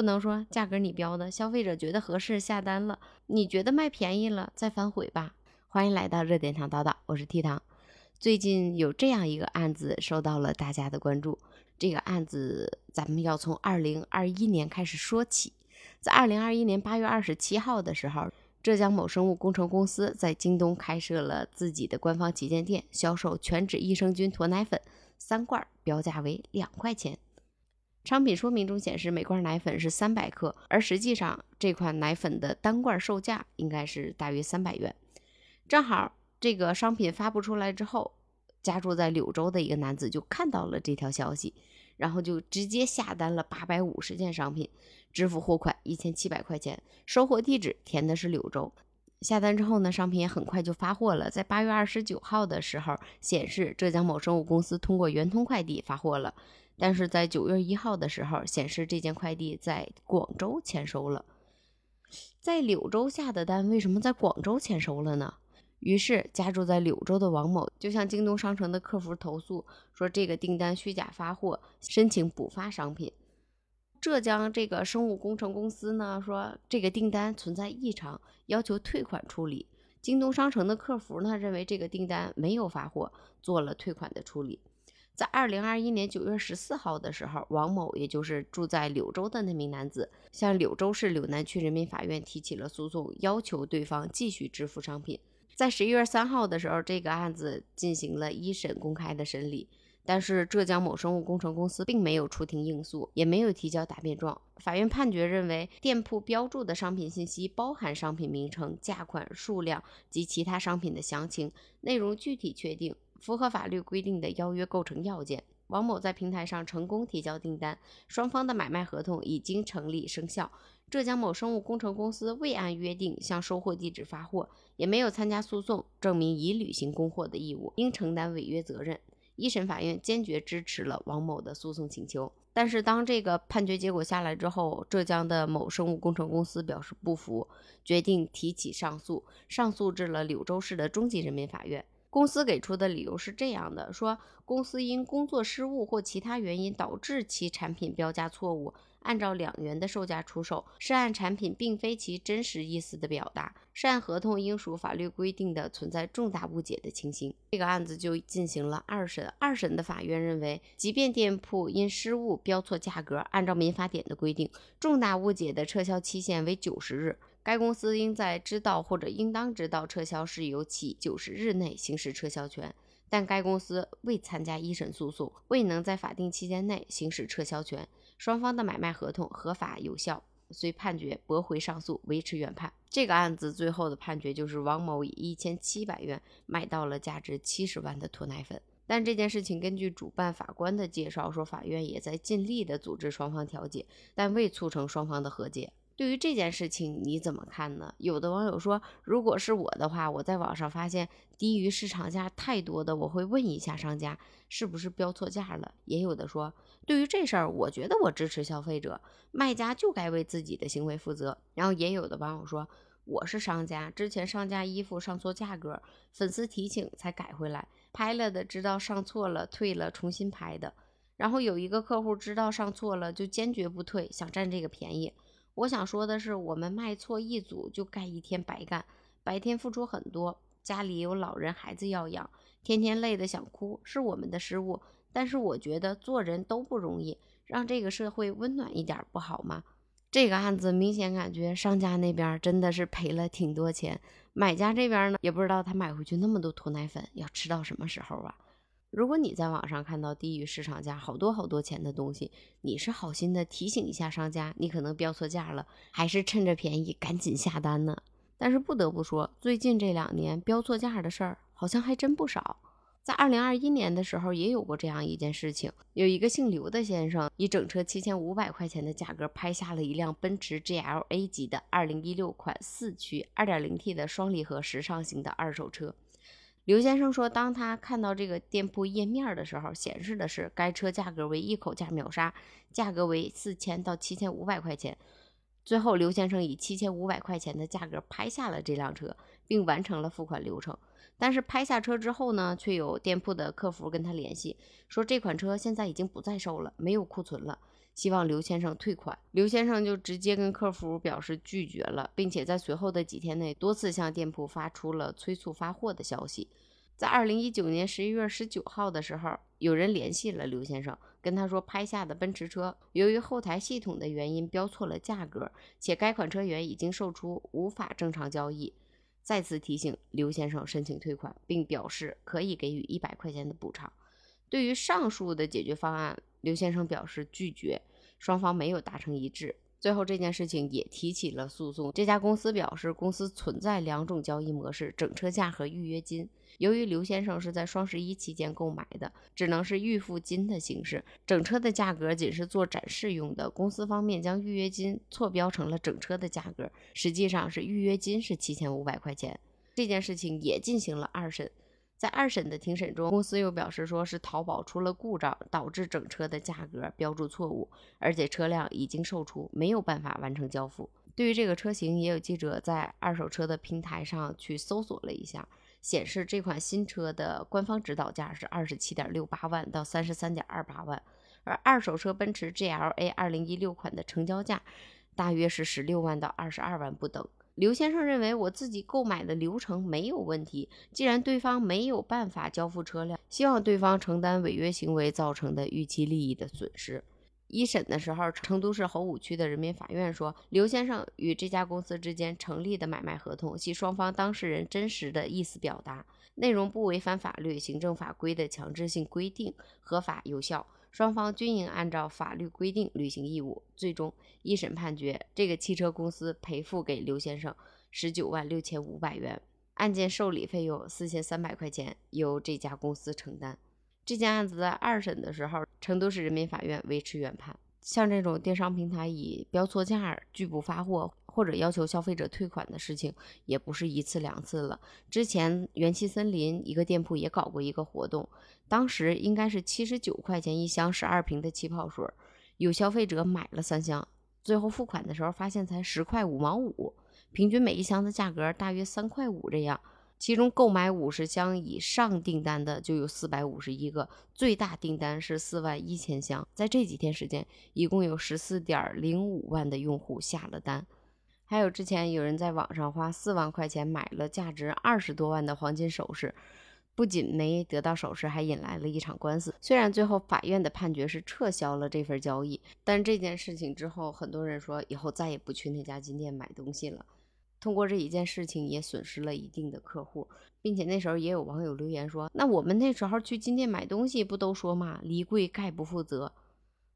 不能说价格你标的，消费者觉得合适下单了，你觉得卖便宜了再反悔吧。欢迎来到热点糖叨叨，我是 T 糖。最近有这样一个案子受到了大家的关注，这个案子咱们要从二零二一年开始说起。在二零二一年八月二十七号的时候，浙江某生物工程公司在京东开设了自己的官方旗舰店，销售全脂益生菌驼奶粉三罐，标价为两块钱。商品说明中显示每罐奶粉是三百克，而实际上这款奶粉的单罐售价应该是大约三百元。正好这个商品发布出来之后，家住在柳州的一个男子就看到了这条消息，然后就直接下单了八百五十件商品，支付货款一千七百块钱，收货地址填的是柳州。下单之后呢，商品也很快就发货了，在八月二十九号的时候显示浙江某生物公司通过圆通快递发货了，但是在九月一号的时候显示这件快递在广州签收了，在柳州下的单为什么在广州签收了呢？于是，家住在柳州的王某就向京东商城的客服投诉，说这个订单虚假发货，申请补发商品。浙江这个生物工程公司呢，说这个订单存在异常，要求退款处理。京东商城的客服呢，认为这个订单没有发货，做了退款的处理。在二零二一年九月十四号的时候，王某也就是住在柳州的那名男子，向柳州市柳南区人民法院提起了诉讼，要求对方继续支付商品。在十一月三号的时候，这个案子进行了一审公开的审理，但是浙江某生物工程公司并没有出庭应诉，也没有提交答辩状。法院判决认为，店铺标注的商品信息包含商品名称、价款、数量及其他商品的详情，内容具体确定，符合法律规定的邀约构成要件。王某在平台上成功提交订单，双方的买卖合同已经成立生效。浙江某生物工程公司未按约定向收货地址发货，也没有参加诉讼，证明已履行供货的义务，应承担违约责任。一审法院坚决支持了王某的诉讼请求。但是当这个判决结果下来之后，浙江的某生物工程公司表示不服，决定提起上诉，上诉至了柳州市的中级人民法院。公司给出的理由是这样的：说公司因工作失误或其他原因导致其产品标价错误，按照两元的售价出售，涉案产品并非其真实意思的表达，涉案合同应属法律规定的存在重大误解的情形。这个案子就进行了二审。二审的法院认为，即便店铺因失误标错价格，按照民法典的规定，重大误解的撤销期限为九十日。该公司应在知道或者应当知道撤销事由起九十日内行使撤销权，但该公司未参加一审诉讼，未能在法定期间内行使撤销权，双方的买卖合同合法有效，遂判决驳回上诉，维持原判。这个案子最后的判决就是王某以一千七百元买到了价值七十万的脱奶粉。但这件事情根据主办法官的介绍说，法院也在尽力的组织双方调解，但未促成双方的和解。对于这件事情你怎么看呢？有的网友说，如果是我的话，我在网上发现低于市场价太多的，我会问一下商家是不是标错价了。也有的说，对于这事儿，我觉得我支持消费者，卖家就该为自己的行为负责。然后也有的网友说，我是商家，之前上架衣服上错价格，粉丝提醒才改回来，拍了的知道上错了退了重新拍的。然后有一个客户知道上错了就坚决不退，想占这个便宜。我想说的是，我们卖错一组就干一天白干，白天付出很多，家里有老人孩子要养，天天累得想哭，是我们的失误。但是我觉得做人都不容易，让这个社会温暖一点不好吗？这个案子明显感觉商家那边真的是赔了挺多钱，买家这边呢也不知道他买回去那么多驼奶粉要吃到什么时候啊。如果你在网上看到低于市场价好多好多钱的东西，你是好心的提醒一下商家，你可能标错价了，还是趁着便宜赶紧下单呢？但是不得不说，最近这两年标错价的事儿好像还真不少。在二零二一年的时候，也有过这样一件事情，有一个姓刘的先生以整车七千五百块钱的价格拍下了一辆奔驰 GLA 级的二零一六款四驱二点零 T 的双离合时尚型的二手车。刘先生说，当他看到这个店铺页面的时候，显示的是该车价格为一口价秒杀，价格为四千到七千五百块钱。最后，刘先生以七千五百块钱的价格拍下了这辆车，并完成了付款流程。但是拍下车之后呢，却有店铺的客服跟他联系，说这款车现在已经不再售了，没有库存了。希望刘先生退款。刘先生就直接跟客服表示拒绝了，并且在随后的几天内多次向店铺发出了催促发货的消息。在二零一九年十一月十九号的时候，有人联系了刘先生，跟他说拍下的奔驰车由于后台系统的原因标错了价格，且该款车源已经售出，无法正常交易。再次提醒刘先生申请退款，并表示可以给予一百块钱的补偿。对于上述的解决方案，刘先生表示拒绝，双方没有达成一致。最后这件事情也提起了诉讼。这家公司表示，公司存在两种交易模式：整车价和预约金。由于刘先生是在双十一期间购买的，只能是预付金的形式，整车的价格仅是做展示用的。公司方面将预约金错标成了整车的价格，实际上是预约金是七千五百块钱。这件事情也进行了二审。在二审的庭审中，公司又表示说是淘宝出了故障，导致整车的价格标注错误，而且车辆已经售出，没有办法完成交付。对于这个车型，也有记者在二手车的平台上去搜索了一下，显示这款新车的官方指导价是二十七点六八万到三十三点二八万，而二手车奔驰 GLA 二零一六款的成交价大约是十六万到二十二万不等。刘先生认为，我自己购买的流程没有问题。既然对方没有办法交付车辆，希望对方承担违约行为造成的预期利益的损失。一审的时候，成都市侯武区的人民法院说，刘先生与这家公司之间成立的买卖合同系双方当事人真实的意思表达，内容不违反法律、行政法规的强制性规定，合法有效。双方均应按照法律规定履行义务。最终，一审判决这个汽车公司赔付给刘先生十九万六千五百元，案件受理费用四千三百块钱由这家公司承担。这件案子在二审的时候，成都市人民法院维持原判。像这种电商平台以标错价拒不发货。或者要求消费者退款的事情也不是一次两次了。之前元气森林一个店铺也搞过一个活动，当时应该是七十九块钱一箱十二瓶的气泡水，有消费者买了三箱，最后付款的时候发现才十块五毛五，平均每一箱的价格大约三块五这样。其中购买五十箱以上订单的就有四百五十一个，最大订单是四万一千箱。在这几天时间，一共有十四点零五万的用户下了单。还有之前有人在网上花四万块钱买了价值二十多万的黄金首饰，不仅没得到首饰，还引来了一场官司。虽然最后法院的判决是撤销了这份交易，但这件事情之后，很多人说以后再也不去那家金店买东西了。通过这一件事情，也损失了一定的客户，并且那时候也有网友留言说：“那我们那时候去金店买东西，不都说嘛，离柜概不负责。”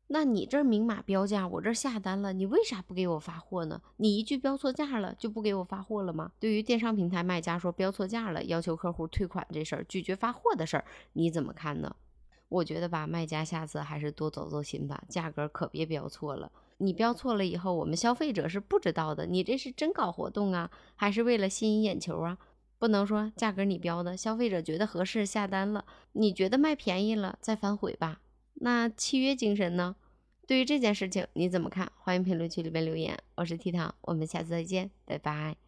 那你这明码标价，我这下单了，你为啥不给我发货呢？你一句标错价了，就不给我发货了吗？对于电商平台卖家说标错价了，要求客户退款这事儿，拒绝发货的事儿，你怎么看呢？我觉得吧，卖家下次还是多走走心吧，价格可别标错了。你标错了以后，我们消费者是不知道的，你这是真搞活动啊，还是为了吸引眼球啊？不能说价格你标的，消费者觉得合适下单了，你觉得卖便宜了再反悔吧。那契约精神呢？对于这件事情你怎么看？欢迎评论区里面留言。我是 T 糖，我们下次再见，拜拜。